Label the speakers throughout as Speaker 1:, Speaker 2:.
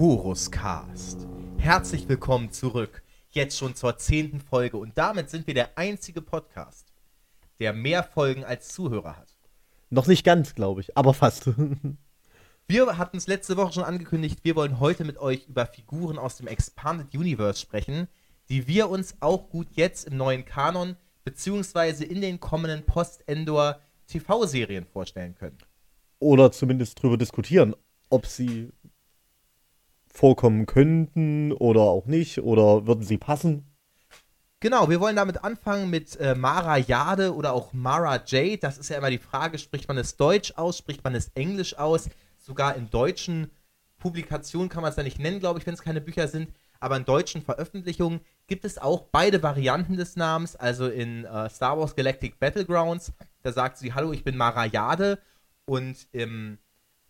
Speaker 1: Chorus Cast. Herzlich willkommen zurück. Jetzt schon zur zehnten Folge und damit sind wir der einzige Podcast, der mehr Folgen als Zuhörer hat.
Speaker 2: Noch nicht ganz, glaube ich, aber fast.
Speaker 1: Wir hatten es letzte Woche schon angekündigt, wir wollen heute mit euch über Figuren aus dem Expanded Universe sprechen, die wir uns auch gut jetzt im neuen Kanon beziehungsweise in den kommenden Post-Endor TV-Serien vorstellen können.
Speaker 2: Oder zumindest drüber diskutieren, ob sie vorkommen könnten oder auch nicht oder würden sie passen.
Speaker 1: Genau, wir wollen damit anfangen mit äh, Mara Jade oder auch Mara Jade. Das ist ja immer die Frage, spricht man es Deutsch aus, spricht man es Englisch aus? Sogar in deutschen Publikationen kann man es ja nicht nennen, glaube ich, wenn es keine Bücher sind. Aber in deutschen Veröffentlichungen gibt es auch beide Varianten des Namens. Also in äh, Star Wars Galactic Battlegrounds, da sagt sie, hallo, ich bin Mara Jade. Und im,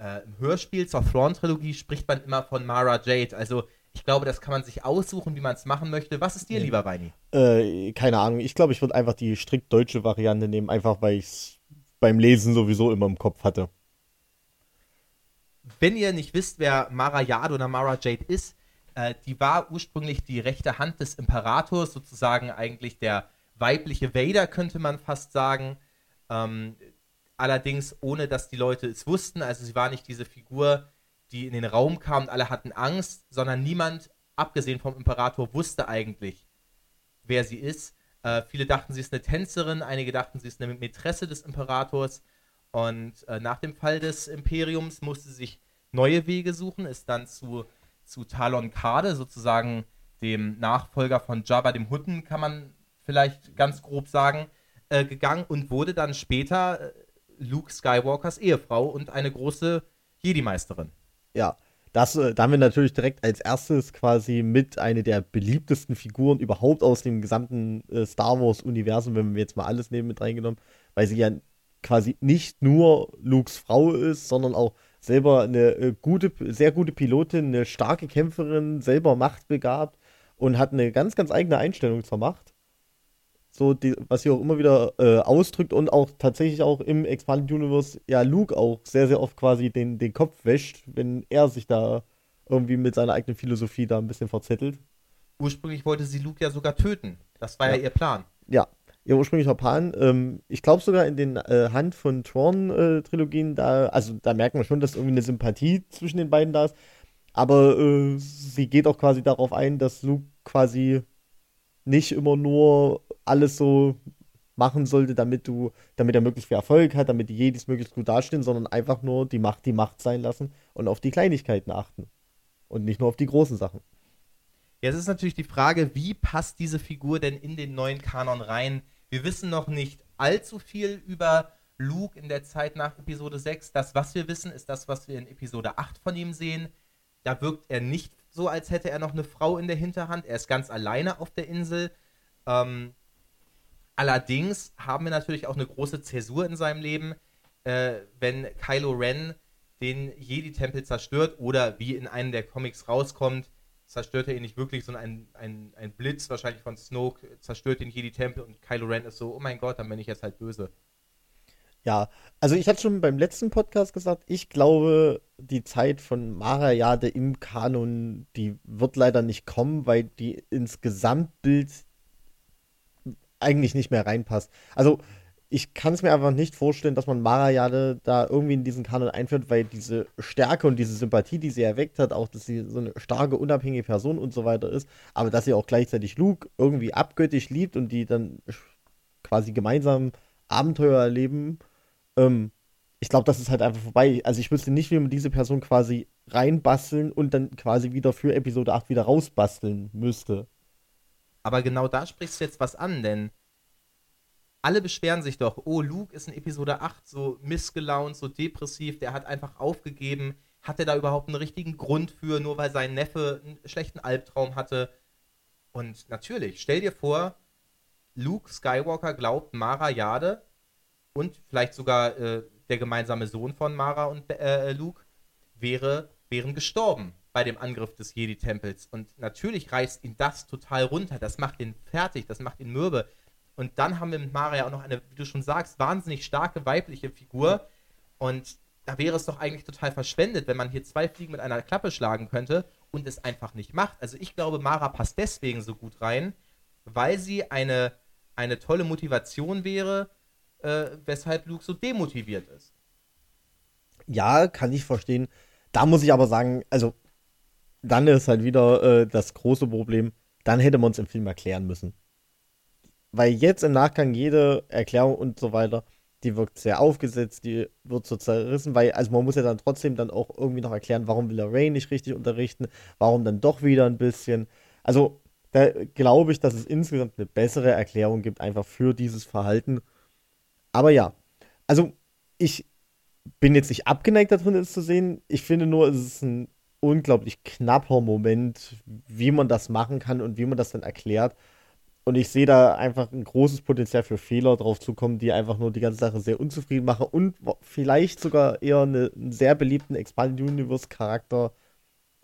Speaker 1: äh, im Hörspiel zur Thrawn-Trilogie spricht man immer von Mara Jade. Also ich glaube, das kann man sich aussuchen, wie man es machen möchte. Was ist dir
Speaker 2: Ja.
Speaker 1: lieber, Weini?
Speaker 2: Äh, keine Ahnung. Ich glaube, ich würde einfach die strikt deutsche Variante nehmen, einfach weil ich es beim Lesen sowieso immer im Kopf hatte.
Speaker 1: Wenn ihr nicht wisst, wer Mara Jade oder Mara Jade ist, äh, die war ursprünglich die rechte Hand des Imperators, sozusagen eigentlich der weibliche Vader, könnte man fast sagen. Ähm, allerdings ohne, dass die Leute es wussten. Also sie war nicht diese Figur, die in den Raum kam und alle hatten Angst, sondern niemand, abgesehen vom Imperator, wusste eigentlich, wer sie ist. Äh, viele dachten, sie ist eine Tänzerin, einige dachten, sie ist eine Mätresse des Imperators. Und äh, nach dem Fall des Imperiums musste sie sich neue Wege suchen, ist dann zu, zu Talon Kade, sozusagen dem Nachfolger von Jabba dem Hutten, kann man vielleicht ganz grob sagen, äh, gegangen und wurde dann später äh, Luke Skywalkers Ehefrau und eine große Jedi-Meisterin.
Speaker 2: Ja, das, äh, da haben wir natürlich direkt als erstes quasi mit eine der beliebtesten Figuren überhaupt aus dem gesamten äh, Star Wars-Universum, wenn wir jetzt mal alles nehmen mit reingenommen, weil sie ja quasi nicht nur Lukes Frau ist, sondern auch selber eine äh, gute, sehr gute Pilotin, eine starke Kämpferin, selber machtbegabt und hat eine ganz, ganz eigene Einstellung zur Macht. So, die, was sie auch immer wieder äh, ausdrückt und auch tatsächlich auch im Expanded Universe ja Luke auch sehr, sehr oft quasi den, den Kopf wäscht, wenn er sich da irgendwie mit seiner eigenen Philosophie da ein bisschen verzettelt.
Speaker 1: Ursprünglich wollte sie Luke ja sogar töten. Das war ja,
Speaker 2: Ja.
Speaker 1: ihr Plan.
Speaker 2: Ja, ihr ursprünglicher Plan. Ähm, ich glaube sogar in den äh, Hand von Tron-Trilogien, da, also da merkt man schon, dass irgendwie eine Sympathie zwischen den beiden da ist. Aber äh, sie geht auch quasi darauf ein, dass Luke quasi nicht immer nur alles so machen sollte, damit du, damit er möglichst viel Erfolg hat, damit die Jedis möglichst gut dastehen, sondern einfach nur die Macht die Macht sein lassen und auf die Kleinigkeiten achten. Und nicht nur auf die großen Sachen.
Speaker 1: Jetzt ist natürlich die Frage, wie passt diese Figur denn in den neuen Kanon rein? Wir wissen noch nicht allzu viel über Luke in der Zeit nach Episode 6. Das, was wir wissen, ist das, was wir in Episode 8 von ihm sehen. Da wirkt er nicht so, als hätte er noch eine Frau in der Hinterhand. Er ist ganz alleine auf der Insel. Ähm, allerdings haben wir natürlich auch eine große Zäsur in seinem Leben, äh, wenn Kylo Ren den Jedi-Tempel zerstört oder wie in einem der Comics rauskommt, zerstört er ihn nicht wirklich, sondern ein, ein, ein Blitz wahrscheinlich von Snoke zerstört den Jedi-Tempel und Kylo Ren ist so, oh mein Gott, dann bin ich jetzt halt böse.
Speaker 2: Ja, also ich hatte schon beim letzten Podcast gesagt, ich glaube, die Zeit von Mara Jade im Kanon, die wird leider nicht kommen, weil die ins Gesamtbild eigentlich nicht mehr reinpasst. Also ich kann es mir einfach nicht vorstellen, dass man Mara Jade da irgendwie in diesen Kanon einführt, weil diese Stärke und diese Sympathie, die sie erweckt hat, auch, dass sie so eine starke, unabhängige Person und so weiter ist, aber dass sie auch gleichzeitig Luke irgendwie abgöttisch liebt und die dann quasi gemeinsam Abenteuer erleben, ähm, ich glaube, das ist halt einfach vorbei. Also ich wüsste nicht, wie man diese Person quasi reinbasteln und dann quasi wieder für Episode 8 wieder rausbasteln müsste.
Speaker 1: Aber genau da sprichst du jetzt was an, denn alle beschweren sich doch, oh, Luke ist in Episode 8 so missgelaunt, so depressiv, der hat einfach aufgegeben. Hat er da überhaupt einen richtigen Grund für, nur weil sein Neffe einen schlechten Albtraum hatte? Und natürlich, stell dir vor, Luke Skywalker glaubt, Mara Jade und vielleicht sogar äh, der gemeinsame Sohn von Mara und äh, Luke wäre, wären gestorben bei dem Angriff des Jedi-Tempels. Und natürlich reißt ihn das total runter. Das macht ihn fertig, das macht ihn mürbe. Und dann haben wir mit Mara ja auch noch eine, wie du schon sagst, wahnsinnig starke weibliche Figur. Und da wäre es doch eigentlich total verschwendet, wenn man hier zwei Fliegen mit einer Klappe schlagen könnte und es einfach nicht macht. Also ich glaube, Mara passt deswegen so gut rein, weil sie eine, eine tolle Motivation wäre, äh, weshalb Luke so demotiviert ist.
Speaker 2: Ja, kann ich verstehen. Da muss ich aber sagen, also dann ist halt wieder äh, das große Problem, dann hätte man es im Film erklären müssen. Weil jetzt im Nachgang jede Erklärung und so weiter, die wirkt sehr aufgesetzt, die wird so zerrissen, weil, also man muss ja dann trotzdem dann auch irgendwie noch erklären, warum will er Ray nicht richtig unterrichten, warum dann doch wieder ein bisschen. Also, da glaube ich, dass es insgesamt eine bessere Erklärung gibt, einfach für dieses Verhalten. Aber ja, also ich bin jetzt nicht abgeneigt davon, es zu sehen. Ich finde nur, es ist ein unglaublich knapper Moment, wie man das machen kann und wie man das dann erklärt. Und ich sehe da einfach ein großes Potenzial für Fehler drauf zukommen, die einfach nur die ganze Sache sehr unzufrieden machen und vielleicht sogar eher eine, einen sehr beliebten Expanded Universe Charakter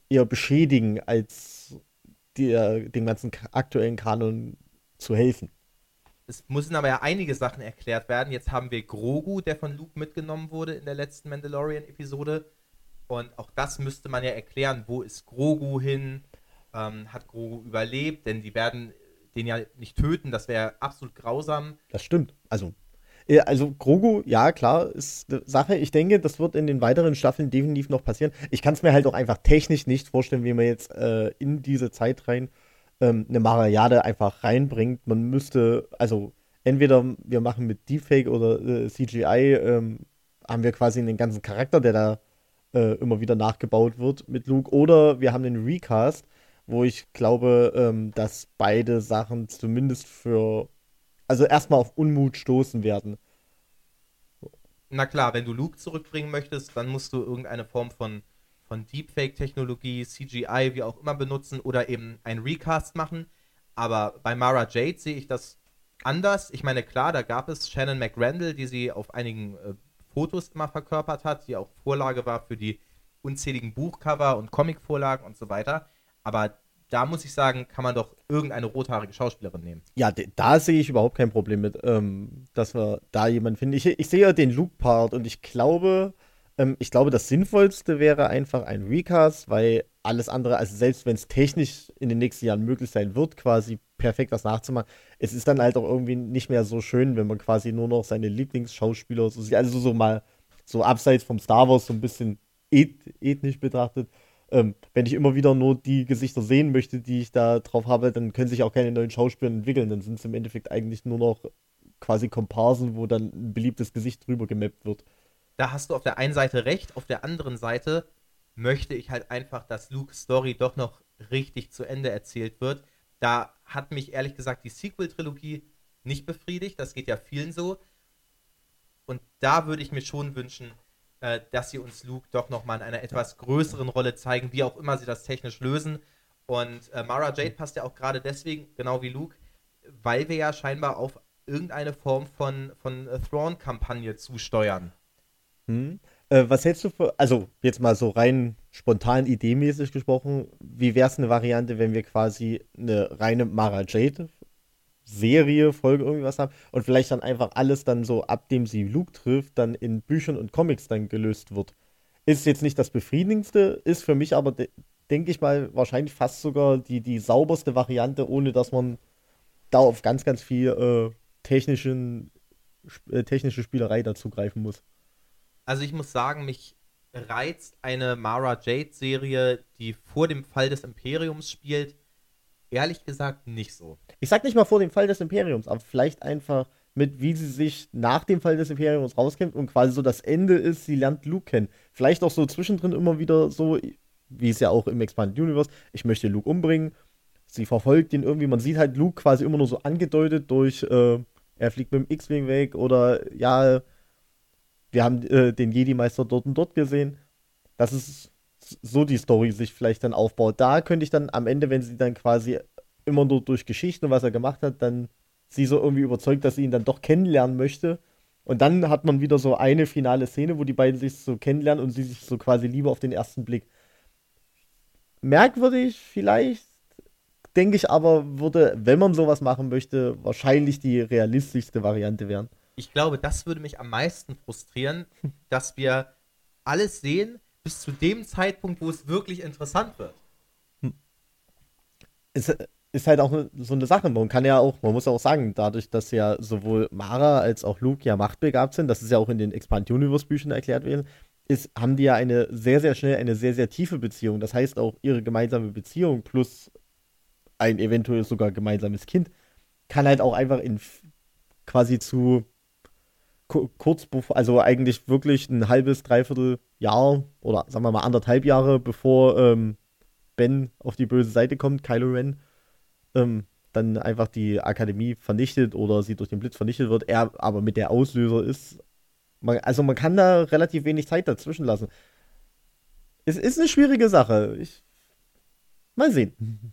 Speaker 2: eher beschädigen, als äh, dem ganzen aktuellen Kanon zu helfen.
Speaker 1: Es müssen aber ja einige Sachen erklärt werden. Jetzt haben wir Grogu, der von Luke mitgenommen wurde in der letzten Mandalorian-Episode. Und auch das müsste man ja erklären. Wo ist Grogu hin? Ähm, hat Grogu überlebt? Denn die werden den ja nicht töten. Das wäre absolut grausam.
Speaker 2: Das stimmt. Also, also Grogu, ja, klar, ist eine Sache. Ich denke, das wird in den weiteren Staffeln definitiv noch passieren. Ich kann es mir halt auch einfach technisch nicht vorstellen, wie man jetzt äh, in diese Zeit rein ähm, eine Mariade einfach reinbringt. Man müsste, also entweder wir machen mit Deepfake oder äh, CGI, ähm, haben wir quasi einen ganzen Charakter, der da äh, immer wieder nachgebaut wird mit Luke, oder wir haben einen Recast, wo ich glaube, ähm, dass beide Sachen zumindest für, also erstmal auf Unmut stoßen werden.
Speaker 1: Na klar, wenn du Luke zurückbringen möchtest, dann musst du irgendeine Form von von Deepfake-Technologie, CGI, wie auch immer benutzen oder eben ein Recast machen. Aber bei Mara Jade sehe ich das anders. Ich meine, klar, da gab es Shannon McRandall, die sie auf einigen äh, Fotos immer verkörpert hat, die auch Vorlage war für die unzähligen Buchcover und Comicvorlagen und so weiter. Aber da muss ich sagen, kann man doch irgendeine rothaarige Schauspielerin nehmen.
Speaker 2: Ja, da sehe ich überhaupt kein Problem mit, ähm, dass wir da jemanden finden. Ich, ich sehe ja den Luke-Part und ich glaube, ähm, ich glaube, das Sinnvollste wäre einfach ein Recast, weil alles andere, also selbst wenn es technisch in den nächsten Jahren möglich sein wird, quasi perfekt was nachzumachen, es ist dann halt auch irgendwie nicht mehr so schön, wenn man quasi nur noch seine Lieblingsschauspieler so sieht. Also so mal so abseits vom Star Wars so ein bisschen eth ethnisch betrachtet. Ähm, wenn ich immer wieder nur die Gesichter sehen möchte, die ich da drauf habe, dann können sich auch keine neuen Schauspieler entwickeln. Dann sind es im Endeffekt eigentlich nur noch quasi Komparsen, wo dann ein beliebtes Gesicht drüber gemappt wird
Speaker 1: da hast du auf der einen Seite recht, auf der anderen Seite möchte ich halt einfach, dass Luke's Story doch noch richtig zu Ende erzählt wird. Da hat mich ehrlich gesagt die Sequel-Trilogie nicht befriedigt, das geht ja vielen so. Und da würde ich mir schon wünschen, äh, dass sie uns Luke doch nochmal in einer etwas größeren Rolle zeigen, wie auch immer sie das technisch lösen. Und äh, Mara Jade passt ja auch gerade deswegen, genau wie Luke, weil wir ja scheinbar auf irgendeine Form von, von Thrawn-Kampagne zusteuern.
Speaker 2: Hm. Äh, was hältst du für, also jetzt mal so rein spontan ideenmäßig gesprochen, wie wäre es eine Variante, wenn wir quasi eine reine Mara Jade Serie, Folge, irgendwie was haben und vielleicht dann einfach alles dann so, ab dem sie Luke trifft, dann in Büchern und Comics dann gelöst wird. Ist jetzt nicht das befriedigendste, ist für mich aber, de denke ich mal, wahrscheinlich fast sogar die, die sauberste Variante, ohne dass man da auf ganz, ganz viel äh, technischen, äh, technische Spielerei dazugreifen muss.
Speaker 1: Also ich muss sagen, mich reizt eine Mara Jade-Serie, die vor dem Fall des Imperiums spielt, ehrlich gesagt nicht so.
Speaker 2: Ich sag nicht mal vor dem Fall des Imperiums, aber vielleicht einfach mit, wie sie sich nach dem Fall des Imperiums rauskämpft und quasi so das Ende ist, sie lernt Luke kennen. Vielleicht auch so zwischendrin immer wieder so, wie es ja auch im Expanded Universe, ich möchte Luke umbringen. Sie verfolgt ihn irgendwie, man sieht halt Luke quasi immer nur so angedeutet durch, äh, er fliegt mit dem X-Wing weg oder ja, wir haben äh, den Jedi-Meister dort und dort gesehen. Das ist so die Story sich vielleicht dann aufbaut. Da könnte ich dann am Ende, wenn sie dann quasi immer nur durch Geschichten und was er gemacht hat, dann sie so irgendwie überzeugt, dass sie ihn dann doch kennenlernen möchte. Und dann hat man wieder so eine finale Szene, wo die beiden sich so kennenlernen und sie sich so quasi lieber auf den ersten Blick. Merkwürdig vielleicht, denke ich aber, würde, wenn man sowas machen möchte, wahrscheinlich die realistischste Variante werden
Speaker 1: ich glaube, das würde mich am meisten frustrieren, dass wir alles sehen bis zu dem Zeitpunkt, wo es wirklich interessant wird.
Speaker 2: es ist halt auch so eine Sache. Man kann ja auch, man muss ja auch sagen, dadurch, dass ja sowohl Mara als auch Luke ja machtbegabt sind, das ist ja auch in den Expand Universe Büchern erklärt werden, ist, haben die ja eine sehr, sehr schnell eine sehr, sehr tiefe Beziehung. Das heißt auch ihre gemeinsame Beziehung plus ein eventuell sogar gemeinsames Kind kann halt auch einfach in quasi zu kurz bevor, also eigentlich wirklich ein halbes, dreiviertel Jahr oder sagen wir mal anderthalb Jahre bevor ähm, Ben auf die böse Seite kommt, Kylo Ren, ähm, dann einfach die Akademie vernichtet oder sie durch den Blitz vernichtet wird, er aber mit der Auslöser ist. Man, also man kann da relativ wenig Zeit dazwischen lassen. Es ist eine schwierige Sache. Ich, mal sehen.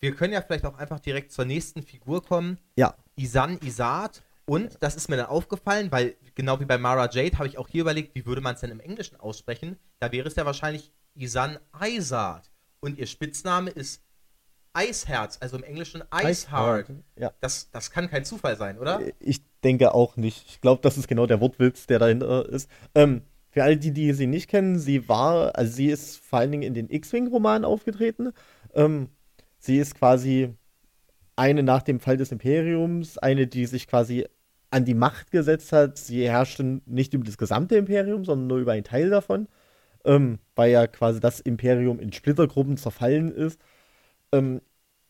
Speaker 1: Wir können ja vielleicht auch einfach direkt zur nächsten Figur kommen.
Speaker 2: Ja.
Speaker 1: Isan Isat. Und das ist mir dann aufgefallen, weil genau wie bei Mara Jade habe ich auch hier überlegt, wie würde man es denn im Englischen aussprechen? Da wäre es ja wahrscheinlich Isan Isat. Und ihr Spitzname ist Eisherz, also im Englischen Iceheart.
Speaker 2: Ja.
Speaker 1: Das, das kann kein Zufall sein, oder?
Speaker 2: Ich denke auch nicht. Ich glaube, das ist genau der Wortwitz, der dahinter ist. Ähm, für alle, die, die sie nicht kennen, sie war, also sie ist vor allen Dingen in den X-Wing-Romanen aufgetreten. Ähm, sie ist quasi eine nach dem Fall des Imperiums, eine, die sich quasi an die Macht gesetzt hat. Sie herrschte nicht über das gesamte Imperium, sondern nur über einen Teil davon, ähm, weil ja quasi das Imperium in Splittergruppen zerfallen ist. Ähm,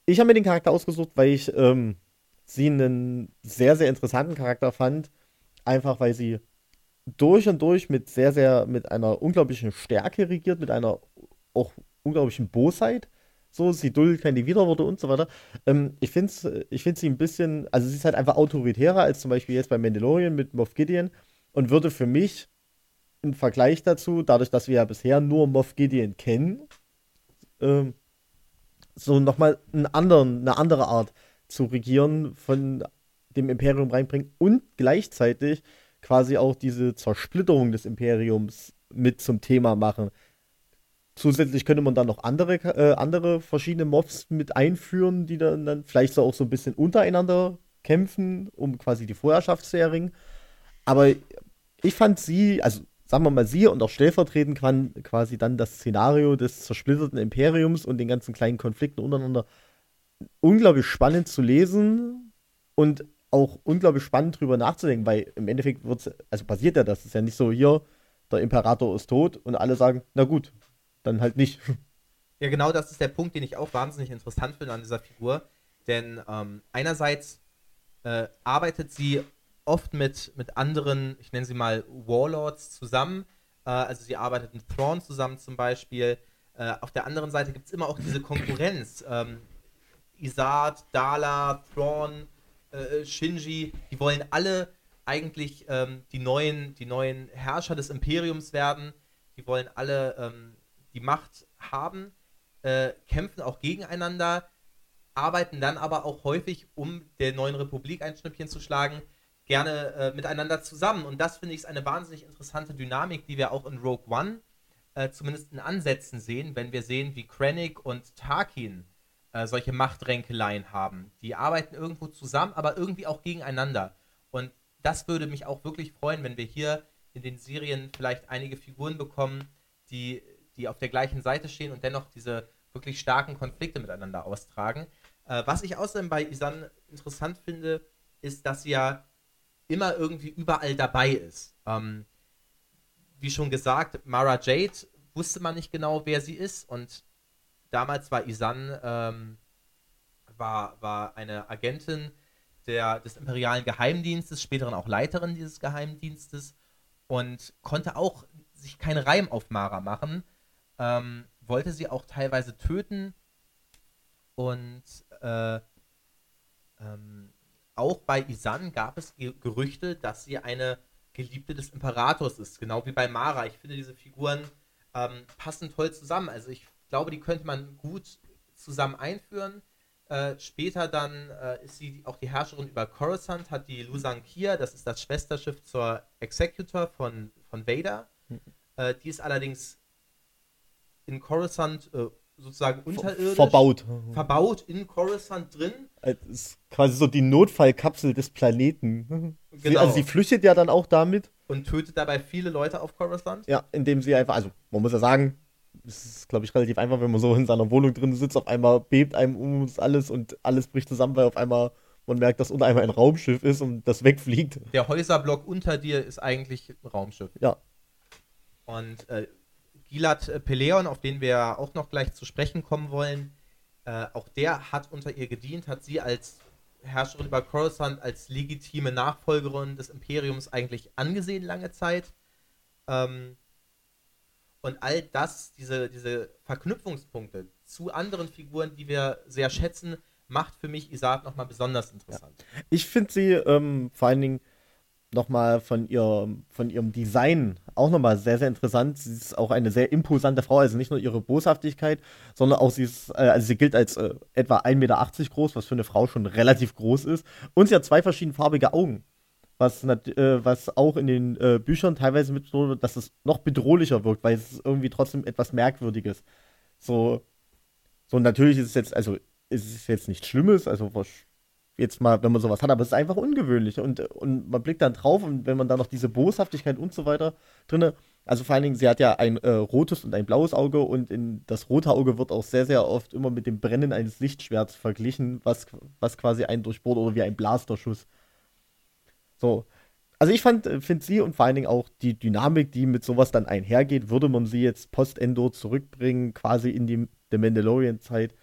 Speaker 2: ich habe mir den Charakter ausgesucht, weil ich ähm, sie einen sehr, sehr interessanten Charakter fand. Einfach weil sie durch und durch mit sehr, sehr, mit einer unglaublichen Stärke regiert, mit einer auch unglaublichen Bosheit. So, sie duldet keine Widerworte und so weiter. Ähm, ich finde ich find sie ein bisschen, also sie ist halt einfach autoritärer als zum Beispiel jetzt bei Mandalorian mit Moff Gideon und würde für mich im Vergleich dazu, dadurch, dass wir ja bisher nur Moff Gideon kennen, ähm, so nochmal eine andere Art zu regieren von dem Imperium reinbringen und gleichzeitig quasi auch diese Zersplitterung des Imperiums mit zum Thema machen. Zusätzlich könnte man dann noch andere, äh, andere verschiedene Mobs mit einführen, die dann, dann vielleicht so auch so ein bisschen untereinander kämpfen, um quasi die Vorherrschaft zu erringen. Aber ich fand sie, also sagen wir mal sie und auch stellvertretend kann quasi dann das Szenario des zersplitterten Imperiums und den ganzen kleinen Konflikten untereinander unglaublich spannend zu lesen und auch unglaublich spannend drüber nachzudenken, weil im Endeffekt wird also passiert ja das, ist ja nicht so hier, der Imperator ist tot und alle sagen, na gut, dann halt nicht.
Speaker 1: Ja, genau das ist der Punkt, den ich auch wahnsinnig interessant finde an dieser Figur. Denn ähm, einerseits äh, arbeitet sie oft mit, mit anderen, ich nenne sie mal Warlords zusammen. Äh, also sie arbeitet mit Thrawn zusammen zum Beispiel. Äh, auf der anderen Seite gibt es immer auch diese Konkurrenz. Ähm, Isard, Dala, Thrawn, äh, Shinji, die wollen alle eigentlich ähm, die, neuen, die neuen Herrscher des Imperiums werden. Die wollen alle ähm, die Macht haben, äh, kämpfen auch gegeneinander, arbeiten dann aber auch häufig, um der neuen Republik ein Schnippchen zu schlagen, gerne äh, miteinander zusammen. Und das finde ich ist eine wahnsinnig interessante Dynamik, die wir auch in Rogue One äh, zumindest in Ansätzen sehen, wenn wir sehen, wie Krennic und Tarkin äh, solche Machtränkeleien haben. Die arbeiten irgendwo zusammen, aber irgendwie auch gegeneinander. Und das würde mich auch wirklich freuen, wenn wir hier in den Serien vielleicht einige Figuren bekommen, die die auf der gleichen Seite stehen und dennoch diese wirklich starken Konflikte miteinander austragen. Äh, was ich außerdem bei Isan interessant finde, ist, dass sie ja immer irgendwie überall dabei ist. Ähm, wie schon gesagt, Mara Jade wusste man nicht genau, wer sie ist und damals war Isan ähm, war, war eine Agentin der, des imperialen Geheimdienstes, späteren auch Leiterin dieses Geheimdienstes und konnte auch sich keinen Reim auf Mara machen, ähm, wollte sie auch teilweise töten und äh, ähm, auch bei Isan gab es Gerüchte, dass sie eine Geliebte des Imperators ist, genau wie bei Mara. Ich finde, diese Figuren ähm, passen toll zusammen. Also ich glaube, die könnte man gut zusammen einführen. Äh, später dann äh, ist sie auch die Herrscherin über Coruscant, hat die Lusan Kia, das ist das Schwesterschiff zur Executor von, von Vader. Mhm. Äh, die ist allerdings in Coruscant äh, sozusagen unterirdisch
Speaker 2: verbaut.
Speaker 1: verbaut in Coruscant drin.
Speaker 2: Das ist quasi so die Notfallkapsel des Planeten. Genau. Sie, also sie flüchtet ja dann auch damit.
Speaker 1: Und tötet dabei viele Leute auf Coruscant.
Speaker 2: Ja, indem sie einfach, also man muss ja sagen, es ist, glaube ich, relativ einfach, wenn man so in seiner Wohnung drin sitzt, auf einmal bebt einem um uns alles und alles bricht zusammen, weil auf einmal man merkt, dass unter einem ein Raumschiff ist und das wegfliegt.
Speaker 1: Der Häuserblock unter dir ist eigentlich ein Raumschiff.
Speaker 2: Ja.
Speaker 1: Und äh, Gilad äh, Peleon, auf den wir auch noch gleich zu sprechen kommen wollen, äh, auch der hat unter ihr gedient, hat sie als Herrscherin über Coruscant, als legitime Nachfolgerin des Imperiums eigentlich angesehen lange Zeit. Ähm, und all das, diese, diese Verknüpfungspunkte zu anderen Figuren, die wir sehr schätzen, macht für mich Isaac nochmal besonders interessant.
Speaker 2: Ja. Ich finde sie ähm, vor allen Dingen nochmal von, ihr, von ihrem Design auch nochmal sehr, sehr interessant. Sie ist auch eine sehr imposante Frau, also nicht nur ihre Boshaftigkeit, sondern auch sie ist, äh, also sie gilt als äh, etwa 1,80 Meter groß, was für eine Frau schon relativ groß ist. Und sie hat zwei verschiedenfarbige Augen. Was, äh, was auch in den äh, Büchern teilweise mit so, dass es noch bedrohlicher wirkt, weil es irgendwie trotzdem etwas Merkwürdiges. So, so natürlich ist es jetzt, also ist es jetzt nichts Schlimmes, also jetzt mal, wenn man sowas hat, aber es ist einfach ungewöhnlich und, und man blickt dann drauf und wenn man da noch diese Boshaftigkeit und so weiter drin, also vor allen Dingen, sie hat ja ein äh, rotes und ein blaues Auge und in das rote Auge wird auch sehr, sehr oft immer mit dem Brennen eines Lichtschwerts verglichen, was, was quasi einen durchbohrt oder wie ein Blasterschuss. So. Also ich fand, finde sie und vor allen Dingen auch die Dynamik, die mit sowas dann einhergeht, würde man sie jetzt post-Endor zurückbringen, quasi in die The Mandalorian-Zeit,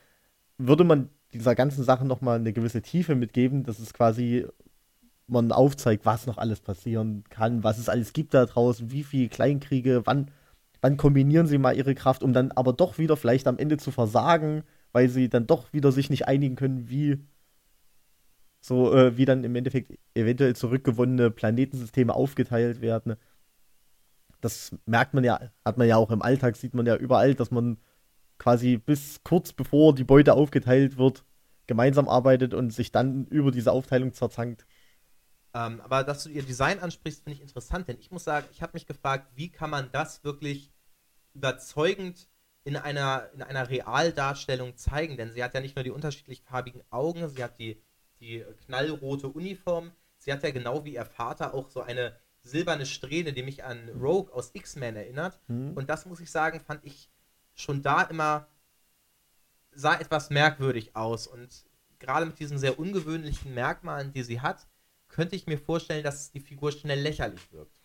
Speaker 2: würde man dieser ganzen Sache nochmal eine gewisse Tiefe mitgeben, dass es quasi man aufzeigt, was noch alles passieren kann, was es alles gibt da draußen, wie viele Kleinkriege, wann, wann kombinieren sie mal ihre Kraft, um dann aber doch wieder vielleicht am Ende zu versagen, weil sie dann doch wieder sich nicht einigen können, wie so äh, wie dann im Endeffekt eventuell zurückgewonnene Planetensysteme aufgeteilt werden. Das merkt man ja, hat man ja auch im Alltag, sieht man ja überall, dass man quasi bis kurz bevor die Beute aufgeteilt wird, gemeinsam arbeitet und sich dann über diese Aufteilung zerzankt.
Speaker 1: Ähm, aber dass du ihr Design ansprichst, finde ich interessant, denn ich muss sagen, ich habe mich gefragt, wie kann man das wirklich überzeugend in einer, in einer Realdarstellung zeigen? Denn sie hat ja nicht nur die unterschiedlich farbigen Augen, sie hat die, die knallrote Uniform, sie hat ja genau wie ihr Vater auch so eine silberne Strähne, die mich an Rogue aus X-Men erinnert. Mhm. Und das muss ich sagen, fand ich schon da immer sah etwas merkwürdig aus. Und gerade mit diesen sehr ungewöhnlichen Merkmalen, die sie hat, könnte ich mir vorstellen, dass die Figur schnell lächerlich wirkt.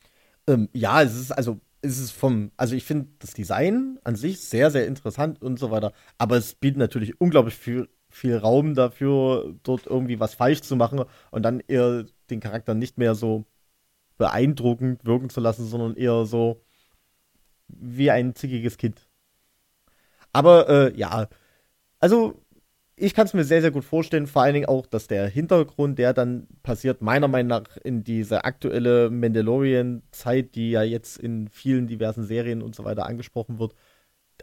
Speaker 2: Ähm, ja, es ist also es ist vom, also ich finde das Design an sich sehr, sehr interessant und so weiter. Aber es bietet natürlich unglaublich viel, viel Raum dafür, dort irgendwie was falsch zu machen und dann eher den Charakter nicht mehr so beeindruckend wirken zu lassen, sondern eher so wie ein zickiges Kind. Aber äh, ja, also ich kann es mir sehr, sehr gut vorstellen, vor allen Dingen auch, dass der Hintergrund, der dann passiert, meiner Meinung nach in diese aktuelle Mandalorian-Zeit, die ja jetzt in vielen diversen Serien und so weiter angesprochen wird,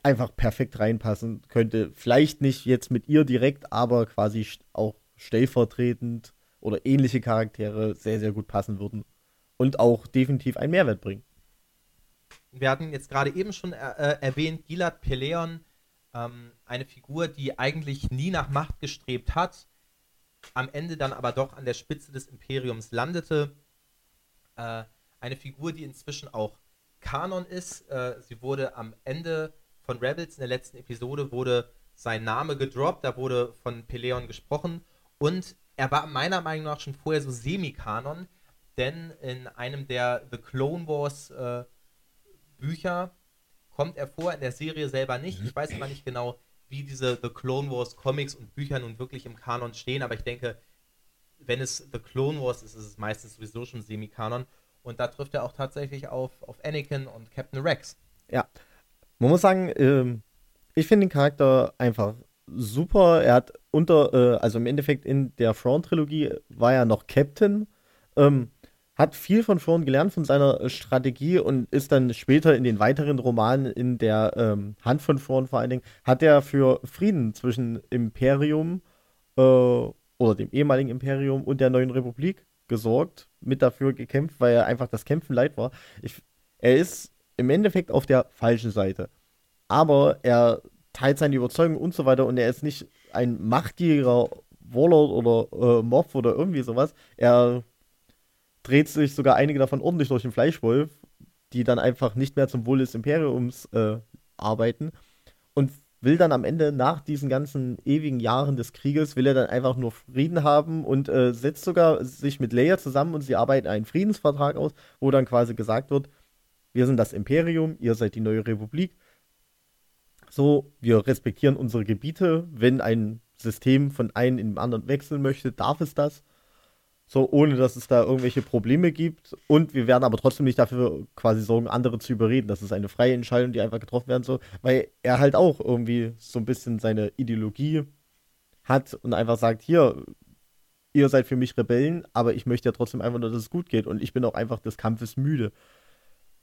Speaker 2: einfach perfekt reinpassen könnte. Vielleicht nicht jetzt mit ihr direkt, aber quasi auch stellvertretend oder ähnliche Charaktere sehr, sehr gut passen würden. Und auch definitiv einen Mehrwert bringen.
Speaker 1: Wir hatten jetzt gerade eben schon äh, äh erwähnt, Gilad Peleon ähm, eine Figur, die eigentlich nie nach Macht gestrebt hat, am Ende dann aber doch an der Spitze des Imperiums landete. Äh, eine Figur, die inzwischen auch Kanon ist. Äh, sie wurde am Ende von Rebels in der letzten Episode wurde sein Name gedroppt, da wurde von Peleon gesprochen und er war meiner Meinung nach schon vorher so semi-Kanon, denn in einem der The Clone Wars äh, Bücher kommt er vor, in der Serie selber nicht. Ich weiß aber nicht genau, wie diese The Clone Wars Comics und Bücher nun wirklich im Kanon stehen, aber ich denke, wenn es The Clone Wars ist, ist es meistens sowieso schon Semi-Kanon. Und da trifft er auch tatsächlich auf, auf Anakin und Captain Rex.
Speaker 2: Ja, man muss sagen, ähm, ich finde den Charakter einfach super. Er hat unter, äh, also im Endeffekt in der Front-Trilogie war er noch Captain. Ähm, hat viel von Thrawn gelernt, von seiner äh, Strategie und ist dann später in den weiteren Romanen in der ähm, Hand von Thrawn vor allen Dingen, hat er für Frieden zwischen Imperium äh, oder dem ehemaligen Imperium und der neuen Republik gesorgt, mit dafür gekämpft, weil er einfach das Kämpfen leid war. Ich, er ist im Endeffekt auf der falschen Seite. Aber er teilt seine Überzeugung und so weiter und er ist nicht ein machtgieriger Warlord oder äh, Mob oder irgendwie sowas. Er dreht sich sogar einige davon ordentlich durch den Fleischwolf, die dann einfach nicht mehr zum Wohl des Imperiums äh, arbeiten. und will dann am Ende nach diesen ganzen ewigen Jahren des Krieges, will er dann einfach nur Frieden haben und äh, setzt sogar sich mit Leia zusammen und sie arbeiten einen Friedensvertrag aus, wo dann quasi gesagt wird, wir sind das Imperium, ihr seid die neue Republik. So, wir respektieren unsere Gebiete. Wenn ein System von einem in den anderen wechseln möchte, darf es das so ohne dass es da irgendwelche Probleme gibt. Und wir werden aber trotzdem nicht dafür quasi sorgen, andere zu überreden. Das ist eine freie Entscheidung, die einfach getroffen werden soll, weil er halt auch irgendwie so ein bisschen seine Ideologie hat und einfach sagt, hier, ihr seid für mich Rebellen, aber ich möchte ja trotzdem einfach nur, dass es gut geht und ich bin auch einfach des Kampfes müde.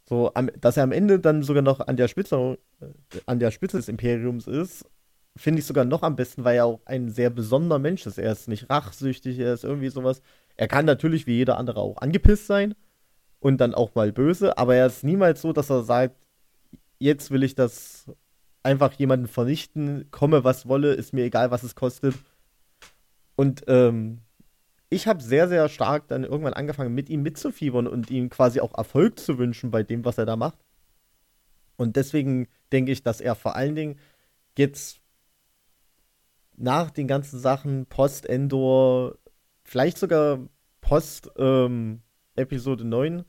Speaker 2: So, dass er am Ende dann sogar noch an der Spitze, äh, an der Spitze des Imperiums ist, finde ich sogar noch am besten, weil er auch ein sehr besonderer Mensch ist. Er ist nicht rachsüchtig, er ist irgendwie sowas. Er kann natürlich wie jeder andere auch angepisst sein und dann auch mal böse, aber er ist niemals so, dass er sagt, jetzt will ich das einfach jemanden vernichten, komme was wolle, ist mir egal, was es kostet. Und ähm, ich habe sehr, sehr stark dann irgendwann angefangen, mit ihm mitzufiebern und ihm quasi auch Erfolg zu wünschen bei dem, was er da macht. Und deswegen denke ich, dass er vor allen Dingen jetzt nach den ganzen Sachen Post-Endor vielleicht sogar Post ähm, Episode 9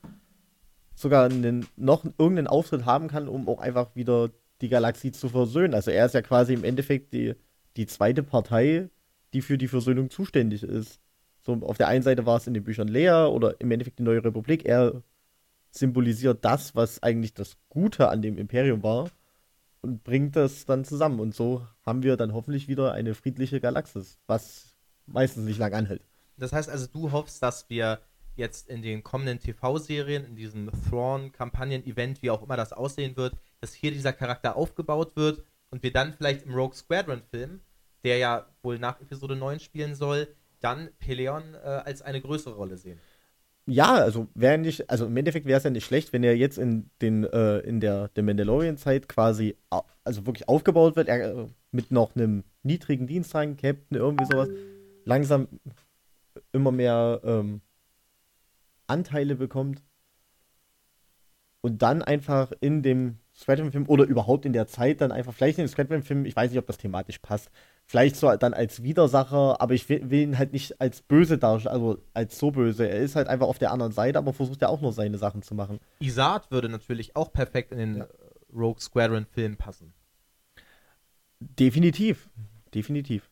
Speaker 2: sogar einen, noch irgendeinen Auftritt haben kann, um auch einfach wieder die Galaxie zu versöhnen. Also er ist ja quasi im Endeffekt die, die zweite Partei, die für die Versöhnung zuständig ist. So, auf der einen Seite war es in den Büchern Lea oder im Endeffekt die Neue Republik. Er symbolisiert das, was eigentlich das Gute an dem Imperium war und bringt das dann zusammen. Und so haben wir dann hoffentlich wieder eine friedliche Galaxis, was meistens nicht lang anhält.
Speaker 1: Das heißt also, du hoffst, dass wir jetzt in den kommenden TV-Serien, in diesem Thrawn-Kampagnen-Event, wie auch immer das aussehen wird, dass hier dieser Charakter aufgebaut wird und wir dann vielleicht im Rogue Squadron-Film, der ja wohl nach Episode 9 spielen soll, dann Peleon äh, als eine größere Rolle sehen.
Speaker 2: Ja, also wäre nicht, also im Endeffekt wäre es ja nicht schlecht, wenn er jetzt in den äh, in der, der Mandalorian-Zeit quasi also wirklich aufgebaut wird, er, äh, mit noch einem niedrigen Dienstrang, Captain, irgendwie sowas, langsam immer mehr ähm, Anteile bekommt und dann einfach in dem Scatman-Film oder überhaupt in der Zeit dann einfach, vielleicht in dem Scatman-Film, ich weiß nicht, ob das thematisch passt, vielleicht so dann als Widersacher, aber ich will, will ihn halt nicht als böse darstellen, also als so böse. Er ist halt einfach auf der anderen Seite, aber versucht ja auch nur seine Sachen zu machen.
Speaker 1: Isard würde natürlich auch perfekt in den ja. Rogue Squadron-Film passen.
Speaker 2: Definitiv, definitiv.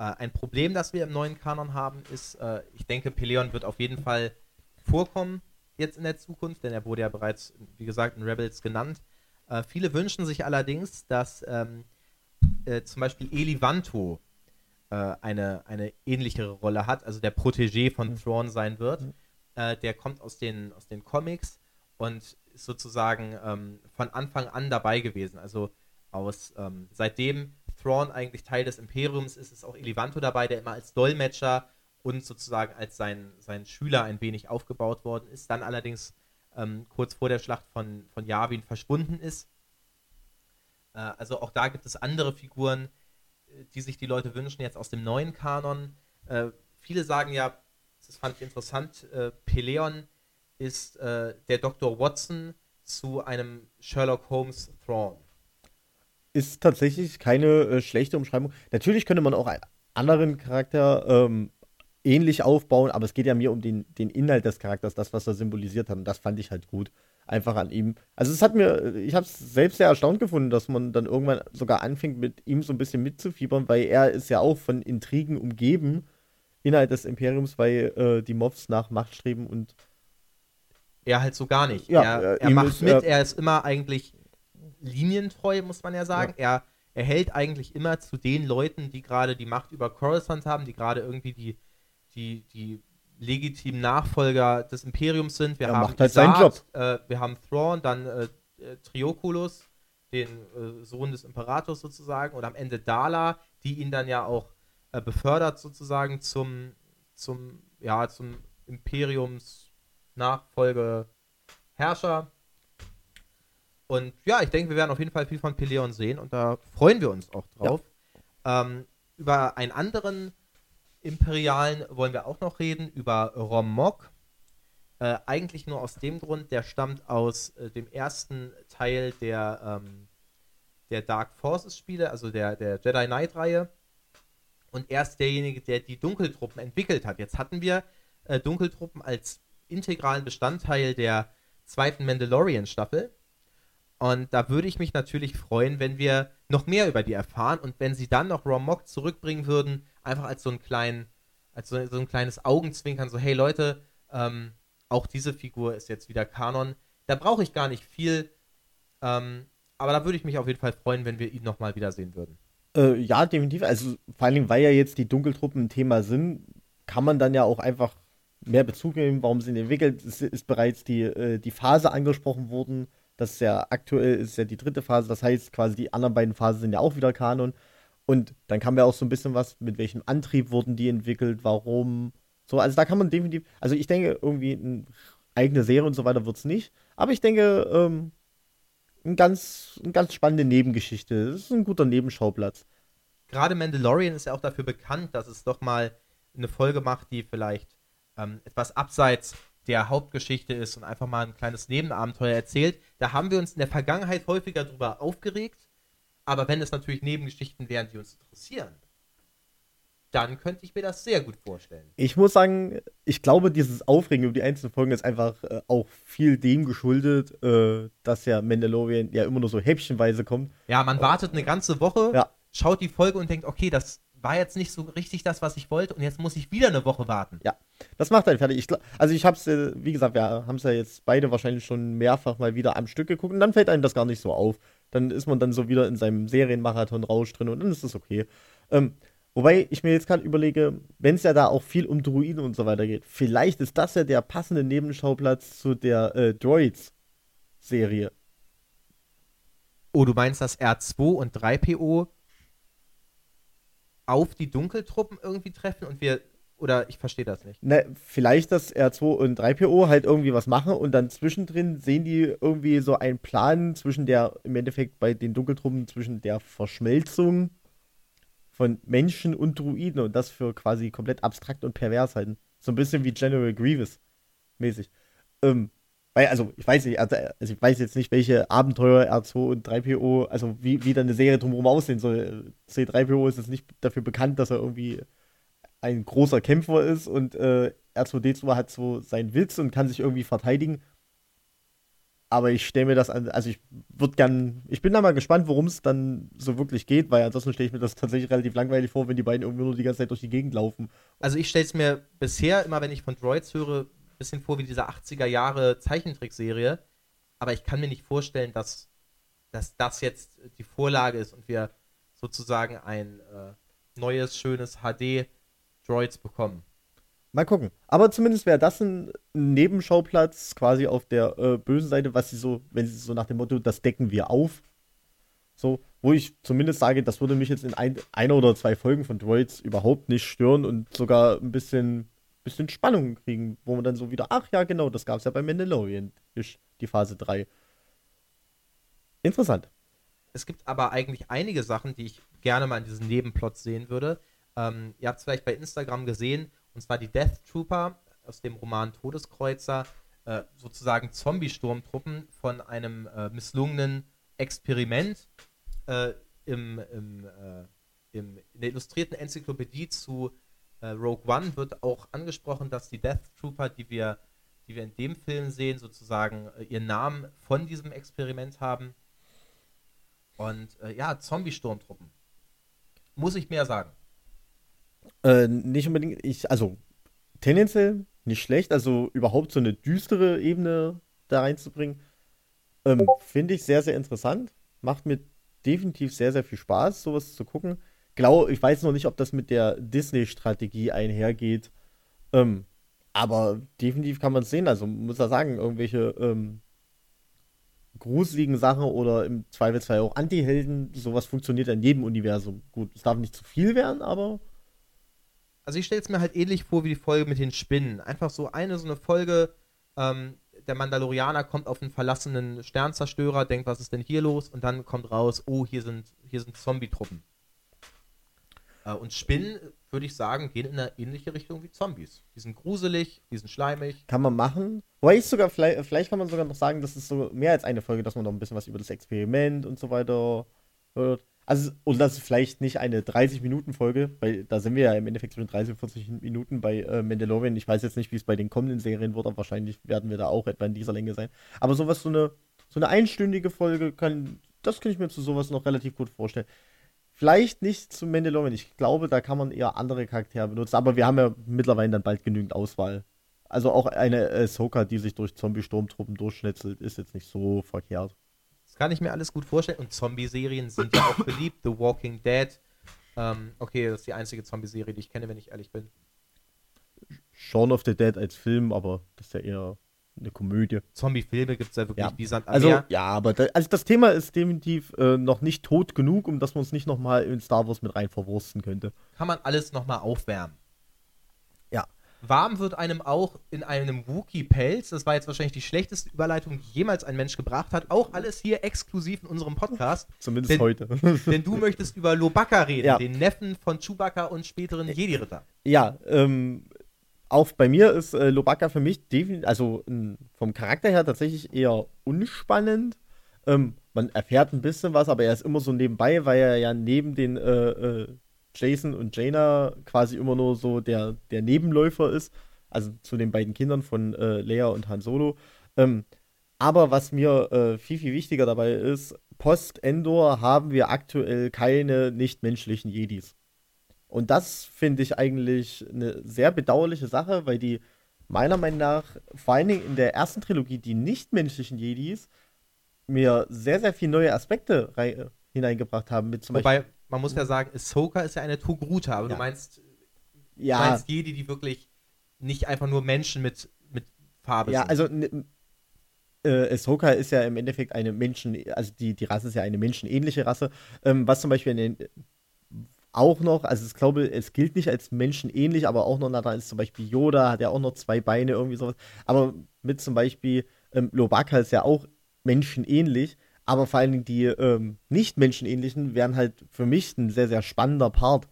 Speaker 1: Äh, ein Problem, das wir im neuen Kanon haben, ist, äh, ich denke, Peleon wird auf jeden Fall vorkommen jetzt in der Zukunft, denn er wurde ja bereits, wie gesagt, in Rebels genannt. Äh, viele wünschen sich allerdings, dass ähm, äh, zum Beispiel Eli Vanto äh, eine, eine ähnlichere Rolle hat, also der Protégé von mhm. Thrawn sein wird. Mhm. Äh, der kommt aus den, aus den Comics und ist sozusagen ähm, von Anfang an dabei gewesen. Also aus ähm, seitdem Thrawn eigentlich Teil des Imperiums ist, ist auch Elivanto dabei, der immer als Dolmetscher und sozusagen als sein, sein Schüler ein wenig aufgebaut worden ist, dann allerdings ähm, kurz vor der Schlacht von, von Yavin verschwunden ist. Äh, also auch da gibt es andere Figuren, äh, die sich die Leute wünschen, jetzt aus dem neuen Kanon. Äh, viele sagen ja, das fand ich interessant, äh, Peleon ist äh, der Dr. Watson zu einem Sherlock Holmes Thrawn
Speaker 2: ist tatsächlich keine äh, schlechte Umschreibung. Natürlich könnte man auch einen anderen Charakter ähm, ähnlich aufbauen, aber es geht ja mir um den, den Inhalt des Charakters, das, was er symbolisiert hat. Und das fand ich halt gut. Einfach an ihm. Also es hat mir, ich habe es selbst sehr erstaunt gefunden, dass man dann irgendwann sogar anfängt, mit ihm so ein bisschen mitzufiebern, weil er ist ja auch von Intrigen umgeben innerhalb des Imperiums, weil äh, die Mobs nach Macht streben und
Speaker 1: er halt so gar nicht. Ja, er, er macht ist, mit, er ist immer eigentlich linientreu, muss man ja sagen. Ja. Er, er hält eigentlich immer zu den Leuten, die gerade die Macht über Coruscant haben, die gerade irgendwie die, die, die legitimen Nachfolger des Imperiums sind. Wir
Speaker 2: er
Speaker 1: haben
Speaker 2: macht halt Isard, seinen Job.
Speaker 1: Äh, wir haben Thrawn, dann äh, äh, Trioculus, den äh, Sohn des Imperators sozusagen, und am Ende Dala, die ihn dann ja auch äh, befördert sozusagen zum, zum, ja, zum Imperiums Nachfolgeherrscher. Und ja, ich denke, wir werden auf jeden Fall viel von Peleon sehen und da freuen wir uns auch drauf. Ja. Ähm, über einen anderen Imperialen wollen wir auch noch reden, über Romok. Äh, eigentlich nur aus dem Grund, der stammt aus äh, dem ersten Teil der, ähm, der Dark Forces Spiele, also der, der Jedi Knight Reihe. Und er ist derjenige, der die Dunkeltruppen entwickelt hat. Jetzt hatten wir äh, Dunkeltruppen als integralen Bestandteil der zweiten Mandalorian-Staffel. Und da würde ich mich natürlich freuen, wenn wir noch mehr über die erfahren und wenn sie dann noch Rom Mock zurückbringen würden, einfach als so, einen kleinen, als so, so ein kleines Augenzwinkern, so, hey Leute, ähm, auch diese Figur ist jetzt wieder Kanon. Da brauche ich gar nicht viel, ähm, aber da würde ich mich auf jeden Fall freuen, wenn wir ihn nochmal wiedersehen würden.
Speaker 2: Äh, ja, definitiv. Also vor Dingen, weil ja jetzt die Dunkeltruppen ein Thema sind, kann man dann ja auch einfach mehr Bezug nehmen, warum sind entwickelt. Es ist bereits die, äh, die Phase angesprochen worden. Das ist ja aktuell ist ja die dritte Phase. Das heißt, quasi die anderen beiden Phasen sind ja auch wieder Kanon. Und dann kam ja auch so ein bisschen was, mit welchem Antrieb wurden die entwickelt, warum. So, also da kann man definitiv, also ich denke, irgendwie eine eigene Serie und so weiter wird es nicht. Aber ich denke, ähm, ein ganz, eine ganz spannende Nebengeschichte. Das ist ein guter Nebenschauplatz.
Speaker 1: Gerade Mandalorian ist ja auch dafür bekannt, dass es doch mal eine Folge macht, die vielleicht ähm, etwas abseits der Hauptgeschichte ist und einfach mal ein kleines Nebenabenteuer erzählt. Da haben wir uns in der Vergangenheit häufiger drüber aufgeregt. Aber wenn es natürlich Nebengeschichten wären, die uns interessieren, dann könnte ich mir das sehr gut vorstellen.
Speaker 2: Ich muss sagen, ich glaube, dieses Aufregen über die einzelnen Folgen ist einfach äh, auch viel dem geschuldet, äh, dass ja Mandalorian ja immer nur so häppchenweise kommt.
Speaker 1: Ja, man wartet eine ganze Woche,
Speaker 2: ja.
Speaker 1: schaut die Folge und denkt, okay, das war jetzt nicht so richtig das, was ich wollte und jetzt muss ich wieder eine Woche warten.
Speaker 2: Ja, das macht einen fertig. Ich, also ich habe es, äh, wie gesagt, wir haben es ja jetzt beide wahrscheinlich schon mehrfach mal wieder am Stück geguckt und dann fällt einem das gar nicht so auf. Dann ist man dann so wieder in seinem Serienmarathon-Rausch drin und dann ist das okay. Ähm, Wobei ich mir jetzt gerade überlege, wenn es ja da auch viel um Druiden und so weiter geht, vielleicht ist das ja der passende Nebenschauplatz zu der äh, Droids-Serie.
Speaker 1: Oh, du meinst, dass R2 und 3PO auf die Dunkeltruppen irgendwie treffen und wir. Oder ich verstehe das nicht.
Speaker 2: Ne, vielleicht, dass R2 und 3PO halt irgendwie was machen und dann zwischendrin sehen die irgendwie so einen Plan zwischen der, im Endeffekt bei den Dunkeltruppen, zwischen der Verschmelzung von Menschen und Druiden und das für quasi komplett abstrakt und pervers halten. So ein bisschen wie General Grievous mäßig. Ähm, weil, also, ich weiß nicht, also, also, ich weiß jetzt nicht, welche Abenteuer R2 und 3PO, also wie, wie dann eine Serie drumherum aussehen soll. C3PO ist jetzt nicht dafür bekannt, dass er irgendwie ein großer Kämpfer ist und äh, R2D2 hat so seinen Witz und kann sich irgendwie verteidigen. Aber ich stelle mir das an, also ich würde gern, ich bin da mal gespannt, worum es dann so wirklich geht, weil ansonsten stelle ich mir das tatsächlich relativ langweilig vor, wenn die beiden irgendwie nur die ganze Zeit durch die Gegend laufen.
Speaker 1: Also ich stelle es mir bisher immer, wenn ich von Droids höre, bisschen vor wie diese 80er Jahre Zeichentrickserie. Aber ich kann mir nicht vorstellen, dass, dass das jetzt die Vorlage ist und wir sozusagen ein äh, neues, schönes HD-Droids bekommen.
Speaker 2: Mal gucken. Aber zumindest wäre das ein Nebenschauplatz quasi auf der äh, bösen Seite, was sie so, wenn sie so nach dem Motto, das decken wir auf. So, wo ich zumindest sage, das würde mich jetzt in ein, einer oder zwei Folgen von Droids überhaupt nicht stören und sogar ein bisschen, bisschen Spannung kriegen, wo man dann so wieder, ach ja, genau, das gab es ja bei Mandalorian, die Phase 3. Interessant.
Speaker 1: Es gibt aber eigentlich einige Sachen, die ich gerne mal in diesen Nebenplots sehen würde. Ähm, ihr habt es vielleicht bei Instagram gesehen, und zwar die Death Trooper aus dem Roman Todeskreuzer, äh, sozusagen Zombie-Sturmtruppen von einem äh, misslungenen Experiment äh, im, im, äh, im, in der illustrierten Enzyklopädie zu äh, Rogue One wird auch angesprochen, dass die Death Trooper, die wir, die wir in dem Film sehen, sozusagen äh, ihren Namen von diesem Experiment haben. Und ja, Zombie-Sturmtruppen. Muss ich mehr sagen.
Speaker 2: Äh, nicht unbedingt, ich, also tendenziell nicht schlecht, also überhaupt so eine düstere Ebene da reinzubringen, ähm, finde ich sehr, sehr interessant. Macht mir definitiv sehr, sehr viel Spaß, sowas zu gucken. Glau, ich weiß noch nicht, ob das mit der Disney-Strategie einhergeht. Ähm, aber definitiv kann man es sehen. Also muss er sagen, irgendwelche ähm, gruseligen Sachen oder im Zweifelsfall auch Anti-Helden, sowas funktioniert in jedem Universum. Gut, es darf nicht zu viel werden, aber
Speaker 1: also ich stelle es mir halt ähnlich vor wie die Folge mit den Spinnen. Einfach so eine so eine Folge, ähm, der Mandalorianer kommt auf einen verlassenen Sternzerstörer, denkt, was ist denn hier los? Und dann kommt raus, oh, hier sind, hier sind Zombie-Truppen. Äh, und Spinnen, würde ich sagen, gehen in eine ähnliche Richtung wie Zombies. Die sind gruselig, die sind schleimig.
Speaker 2: Kann man machen. Wobei ich sogar, vielleicht, vielleicht kann man sogar noch sagen, das ist so mehr als eine Folge, dass man noch ein bisschen was über das Experiment und so weiter hört. Also, und das ist vielleicht nicht eine 30-Minuten-Folge, weil da sind wir ja im Endeffekt zwischen 30 und 40 Minuten bei äh, Mandalorian. Ich weiß jetzt nicht, wie es bei den kommenden Serien wird, aber wahrscheinlich werden wir da auch etwa in dieser Länge sein. Aber sowas, so eine, so eine einstündige Folge, kann, das kann ich mir zu sowas noch relativ gut vorstellen. Vielleicht nicht zu Mandalorian. Ich glaube, da kann man eher andere Charaktere benutzen, aber wir haben ja mittlerweile dann bald genügend Auswahl. Also auch eine Ahsoka, die sich durch Zombie-Sturmtruppen durchschnetzelt, ist jetzt nicht so verkehrt.
Speaker 1: Das kann ich mir alles gut vorstellen. Und Zombie-Serien sind ja auch beliebt. The Walking Dead. Ähm, okay, das ist die einzige Zombie-Serie, die ich kenne, wenn ich ehrlich bin.
Speaker 2: Shaun of the Dead als Film, aber das ist ja eher eine Komödie.
Speaker 1: Zombie-Filme gibt es ja wirklich
Speaker 2: Ja.
Speaker 1: wie Sand
Speaker 2: Also, ja, aber da, also das Thema ist definitiv äh, noch nicht tot genug, um dass man es nicht nochmal in Star Wars mit rein verwursten könnte.
Speaker 1: Kann man alles nochmal aufwärmen.
Speaker 2: Ja.
Speaker 1: Warm wird einem auch in einem Wookie-Pelz. Das war jetzt wahrscheinlich die schlechteste Überleitung, die jemals ein Mensch gebracht hat. Auch alles hier exklusiv in unserem Podcast.
Speaker 2: Zumindest
Speaker 1: Denn-
Speaker 2: heute.
Speaker 1: Denn du möchtest über Lobaka reden,
Speaker 2: Ja.
Speaker 1: den Neffen von Chewbacca und späteren Jedi-Ritter.
Speaker 2: Ja, ähm, auch bei mir ist äh, Lobaka für mich definitiv, also ähm, vom Charakter her tatsächlich eher unspannend. Ähm, man erfährt ein bisschen was, aber er ist immer so nebenbei, weil er ja neben den äh, äh, Jason und Jaina quasi immer nur so der, der Nebenläufer ist. Also zu den beiden Kindern von äh, Leia und Han Solo. Ähm, aber was mir äh, viel, viel wichtiger dabei ist, Post-Endor haben wir aktuell keine nichtmenschlichen Jedis. Und das finde ich eigentlich eine sehr bedauerliche Sache, weil die meiner Meinung nach, vor allen Dingen in der ersten Trilogie, die nichtmenschlichen Jedis, mir sehr, sehr viele neue Aspekte hineingebracht haben. Mit zum
Speaker 1: Wobei, man muss ja sagen, Ahsoka ist ja eine Togruta, aber
Speaker 2: Ja.
Speaker 1: du meinst, du
Speaker 2: ja,
Speaker 1: meinst Jedi, die wirklich nicht einfach nur Menschen mit, mit Farbe
Speaker 2: ja,
Speaker 1: sind.
Speaker 2: also n- äh, Ahsoka ist ja im Endeffekt eine Menschen, also die, die Rasse ist ja eine menschenähnliche Rasse, ähm, was zum Beispiel in den, auch noch, also ich glaube, es gilt nicht als menschenähnlich, aber auch noch, da ist zum Beispiel Yoda, hat ja auch noch zwei Beine, irgendwie sowas, aber mit zum Beispiel ähm, Lobaka ist ja auch menschenähnlich, aber vor allen Dingen die ähm, nicht menschenähnlichen wären halt für mich ein sehr, sehr spannender Part,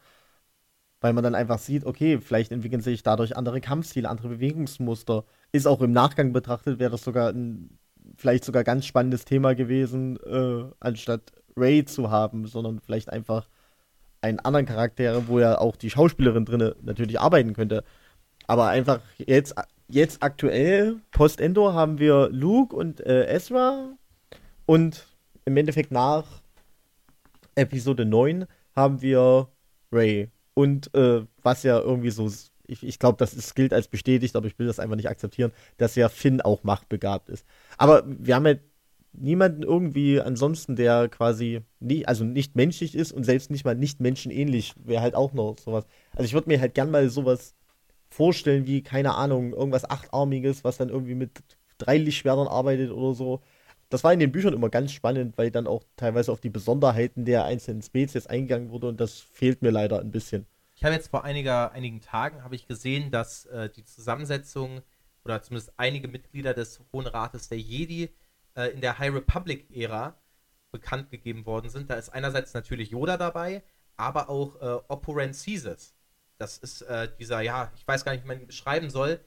Speaker 2: weil man dann einfach sieht, okay, vielleicht entwickeln sich dadurch andere Kampfstile, andere Bewegungsmuster, ist auch im Nachgang betrachtet, wäre das sogar ein vielleicht sogar ganz spannendes Thema gewesen, äh, anstatt Ray zu haben, sondern vielleicht einfach einen anderen Charakter, wo ja auch die Schauspielerin drinne natürlich arbeiten könnte. Aber einfach jetzt, jetzt aktuell, Post-Endor, haben wir Luke und äh, Ezra und im Endeffekt nach Episode 9 haben wir Ray. Und äh, was ja irgendwie so, ich, ich glaube, das ist, gilt als bestätigt, aber ich will das einfach nicht akzeptieren, dass ja Finn auch machtbegabt ist. Aber wir haben ja niemanden irgendwie ansonsten, der quasi nie, also nicht menschlich ist und selbst nicht mal nicht menschenähnlich, wäre halt auch noch sowas. Also ich würde mir halt gern mal sowas vorstellen wie, keine Ahnung, irgendwas Achtarmiges, was dann irgendwie mit drei Lichtschwertern arbeitet oder so. Das war in den Büchern immer ganz spannend, weil dann auch teilweise auf die Besonderheiten der einzelnen Spezies eingegangen wurde und das fehlt mir leider ein bisschen.
Speaker 1: Ich habe jetzt vor einiger, einigen Tagen ich gesehen, dass äh, die Zusammensetzung oder zumindest einige Mitglieder des Hohen Rates der Jedi äh, in der High Republic-Ära bekannt gegeben worden sind. Da ist einerseits natürlich Yoda dabei, aber auch äh, Opporent Caesars. Das ist äh, dieser, ja, ich weiß gar nicht, wie man ihn beschreiben soll.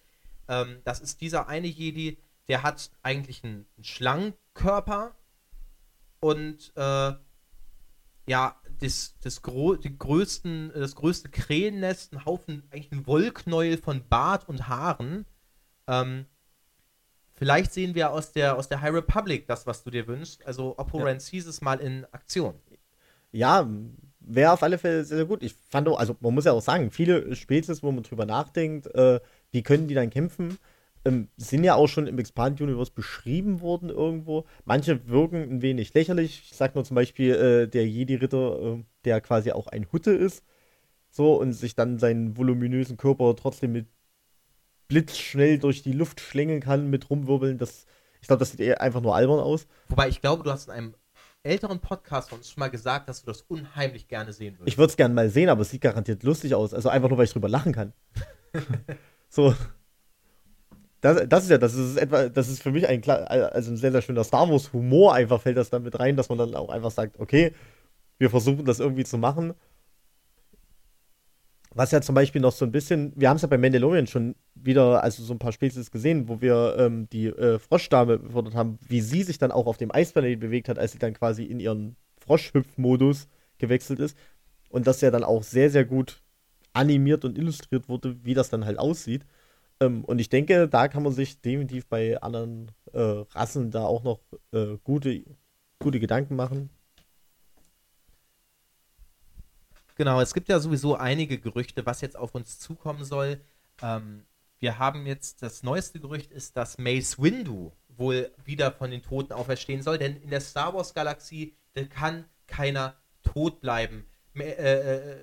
Speaker 1: Ähm, das ist dieser eine Jedi, der hat eigentlich einen, einen Schlangenkörper und äh, ja, das, das, gro die größten, das größte Krähennest, ein Haufen, eigentlich ein Wollknäuel von Bart und Haaren. Ähm, vielleicht sehen wir aus der, aus der High Republic das, was du dir wünschst. Also Opporent Caesars mal in Aktion.
Speaker 2: Ja, wäre auf alle Fälle sehr, sehr gut. Ich fand auch, also man muss ja auch sagen, viele Spezies, wo man drüber nachdenkt, äh, wie können die dann kämpfen, ähm, sind ja auch schon im Expand Universe beschrieben worden irgendwo. Manche wirken ein wenig lächerlich. Ich sag nur zum Beispiel äh, der Jedi-Ritter, äh, der quasi auch ein Hutte ist. So, und sich dann seinen voluminösen Körper trotzdem mit blitzschnell durch die Luft schlängeln kann, mit rumwirbeln. Das, ich glaube, das sieht eher einfach nur albern aus.
Speaker 1: Wobei ich glaube, du hast in einem älteren Podcast von uns schon mal gesagt, dass du das unheimlich gerne sehen würdest.
Speaker 2: Ich würde es gerne mal sehen, aber es sieht garantiert lustig aus. Also einfach nur, weil ich drüber lachen kann. so. Das, das ist ja, das ist etwa, das ist für mich ein, also ein sehr, sehr schöner Star Wars Humor einfach fällt das dann mit rein, dass man dann auch einfach sagt, okay, wir versuchen das irgendwie zu machen. Was ja zum Beispiel noch so ein bisschen, wir haben es ja bei Mandalorian schon wieder, also so ein paar Spezies gesehen, wo wir ähm, die äh, Froschdame befördert haben, wie sie sich dann auch auf dem Eisplaneten bewegt hat, als sie dann quasi in ihren Froschhüpf-Modus gewechselt ist. Und dass er dann auch sehr, sehr gut animiert und illustriert wurde, wie das dann halt aussieht. Ähm, und ich denke, da kann man sich definitiv bei anderen äh, Rassen da auch noch äh, gute, gute Gedanken machen.
Speaker 1: Genau, es gibt ja sowieso einige Gerüchte, was jetzt auf uns zukommen soll. Ähm, wir haben jetzt, das neueste Gerücht ist, dass Mace Windu wohl wieder von den Toten auferstehen soll, denn in der Star Wars Galaxie kann keiner tot bleiben. Äh, äh,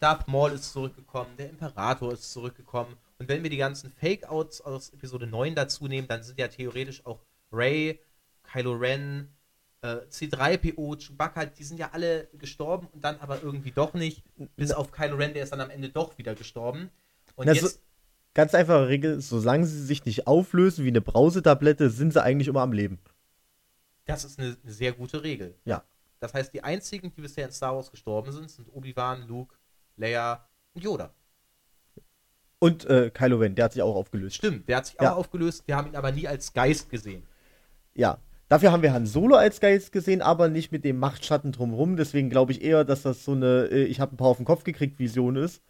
Speaker 1: Darth Maul ist zurückgekommen, der Imperator ist zurückgekommen. Und wenn wir die ganzen Fake-Outs aus Episode 9 dazu nehmen, dann sind ja theoretisch auch Ray, Kylo Ren, C3PO, Chewbacca, die sind ja alle gestorben und dann aber irgendwie doch nicht. Bis auf Kylo Ren, der ist dann am Ende doch wieder gestorben. Und
Speaker 2: Na,
Speaker 1: jetzt.
Speaker 2: so, ganz einfache Regel, solange sie sich nicht auflösen wie eine Brausetablette, sind sie eigentlich immer am Leben.
Speaker 1: Das ist eine, eine sehr gute Regel.
Speaker 2: Ja.
Speaker 1: Das heißt, die einzigen, die bisher in Star Wars gestorben sind, sind Obi-Wan, Luke, Leia und Yoda.
Speaker 2: Und äh, Kylo Ren, der hat sich auch aufgelöst.
Speaker 1: Stimmt, der hat sich
Speaker 2: Ja.
Speaker 1: auch aufgelöst. Wir haben ihn aber nie als Geist gesehen.
Speaker 2: Ja. Dafür haben wir Han Solo als Geist gesehen, aber nicht mit dem Machtschatten drumherum. Deswegen glaube ich eher, dass das so eine äh, Ich habe ein paar auf den Kopf gekriegt Vision ist.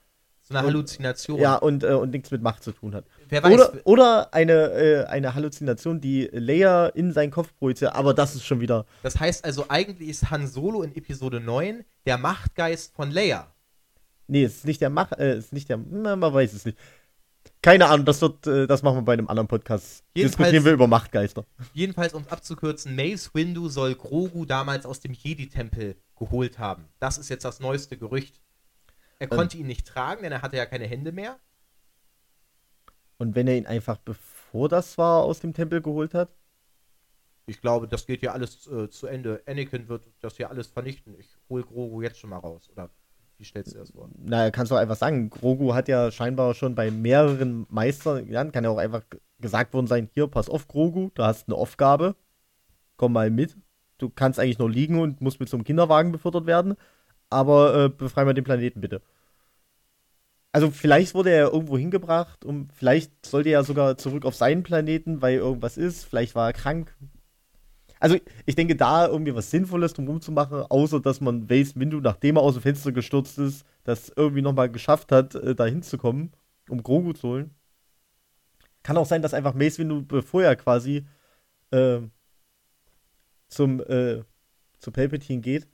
Speaker 1: So eine
Speaker 2: Und-
Speaker 1: Halluzination.
Speaker 2: Ja, und, äh, und nichts mit Macht zu tun hat.
Speaker 1: Wer weiß,
Speaker 2: Oder, oder eine, äh, eine Halluzination, die Leia in seinen Kopf projiziert, aber das ist schon wieder.
Speaker 1: das heißt also, eigentlich ist Han Solo in Episode 9 der Machtgeist von Leia.
Speaker 2: Nee, es ist nicht der Mach, äh, es ist nicht der. Na, man weiß es nicht. Keine Ahnung, das wird, äh, das machen wir bei einem anderen Podcast.
Speaker 1: Jedenfalls-
Speaker 2: Diskutieren wir über Machtgeister.
Speaker 1: Jedenfalls, um es abzukürzen, Mace Windu soll Grogu damals aus dem Jedi-Tempel geholt haben. Das ist jetzt das neueste Gerücht. Er
Speaker 2: Ähm.
Speaker 1: konnte ihn nicht tragen, denn er hatte ja keine Hände mehr.
Speaker 2: Und wenn er ihn einfach bevor das war aus dem Tempel geholt hat?
Speaker 1: Ich glaube, das geht ja alles äh, zu Ende. Anakin wird das hier alles vernichten. Ich hole Grogu jetzt schon mal raus. Oder wie stellst du das vor?
Speaker 2: Na, kannst du einfach sagen, Grogu hat ja scheinbar schon bei mehreren Meistern, ja, kann ja auch einfach gesagt worden sein, hier, pass auf, Grogu, du hast eine Aufgabe, komm mal mit. Du kannst eigentlich nur liegen und musst mit so einem Kinderwagen befördert werden, aber äh, befrei mal den Planeten bitte. Also vielleicht wurde er irgendwo hingebracht und vielleicht sollte er sogar zurück auf seinen Planeten, weil irgendwas ist, vielleicht war er krank. Also ich denke, da irgendwie was Sinnvolles zu machen, außer dass man Mace Windu, nachdem er aus dem Fenster gestürzt ist, das irgendwie nochmal geschafft hat, äh, da hinzukommen, um Grogu zu holen. Kann auch sein, dass einfach Mace Windu, bevor er quasi äh, zum äh, zu Palpatine geht,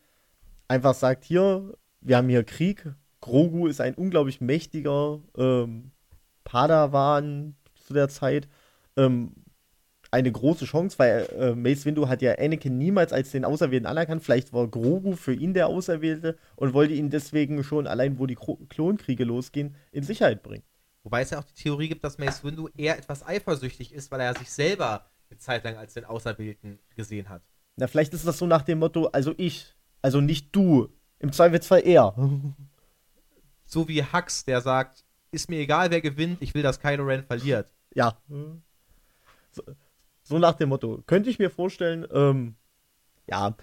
Speaker 2: einfach sagt, hier, wir haben hier Krieg. Grogu ist ein unglaublich mächtiger ähm, Padawan zu der Zeit. Ähm, eine große Chance, weil äh, Mace Windu hat ja Anakin niemals als den Auserwählten anerkannt. Vielleicht war Grogu für ihn der Auserwählte und wollte ihn deswegen schon allein, wo die Kro Klonkriege losgehen, in Sicherheit bringen.
Speaker 1: Wobei es ja auch die Theorie gibt, dass Mace Windu eher etwas eifersüchtig ist, weil er sich selber eine Zeit lang als den Auserwählten gesehen hat.
Speaker 2: Na, vielleicht ist das so nach dem Motto, also ich, also nicht du, im Zweifelsfall er.
Speaker 1: So wie Hux, der sagt, ist mir egal, wer gewinnt, ich will, dass Kylo Ren verliert.
Speaker 2: Ja. So, so nach dem Motto. Könnte ich mir vorstellen, ähm, ja.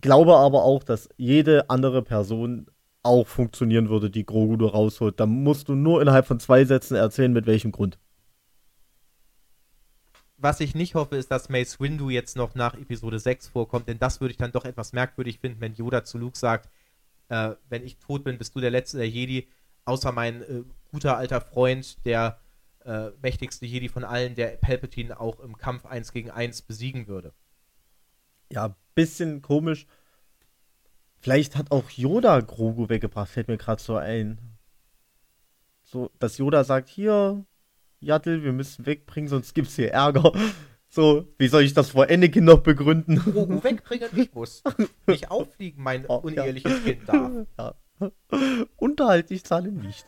Speaker 2: Glaube aber auch, dass jede andere Person auch funktionieren würde, die Grogu du rausholt. Da musst du nur innerhalb von zwei Sätzen erzählen, mit welchem Grund.
Speaker 1: Was ich nicht hoffe, ist, dass Mace Windu jetzt noch nach Episode 6 vorkommt, denn das würde ich dann doch etwas merkwürdig finden, wenn Yoda zu Luke sagt, äh, wenn ich tot bin, bist du der letzte der Jedi, außer mein äh, guter alter Freund, der äh, mächtigste Jedi von allen, der Palpatine auch im Kampf 1 gegen 1 besiegen würde.
Speaker 2: Ja, bisschen komisch. Vielleicht hat auch Yoda Grogu weggebracht, fällt mir gerade so ein. So, dass Yoda sagt, hier, Yaddle, wir müssen wegbringen, sonst gibt's hier Ärger. So, wie soll ich das vor Anakin noch begründen?
Speaker 1: Grogu wegbringen, ich muss. Nicht auffliegen, mein
Speaker 2: Oh, ja.
Speaker 1: uneheliches Kind darf.
Speaker 2: Ja. Unterhalt, ich zahle nicht.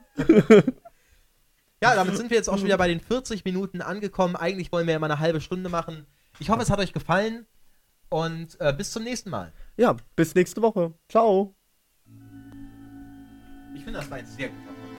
Speaker 1: Ja, damit sind wir jetzt auch schon wieder bei den 40 Minuten angekommen. Eigentlich wollen wir ja mal eine halbe Stunde machen. Ich hoffe, es hat euch gefallen und äh, bis zum nächsten Mal.
Speaker 2: Ja, bis nächste Woche. Ciao.
Speaker 1: Ich finde, das war ein sehr guter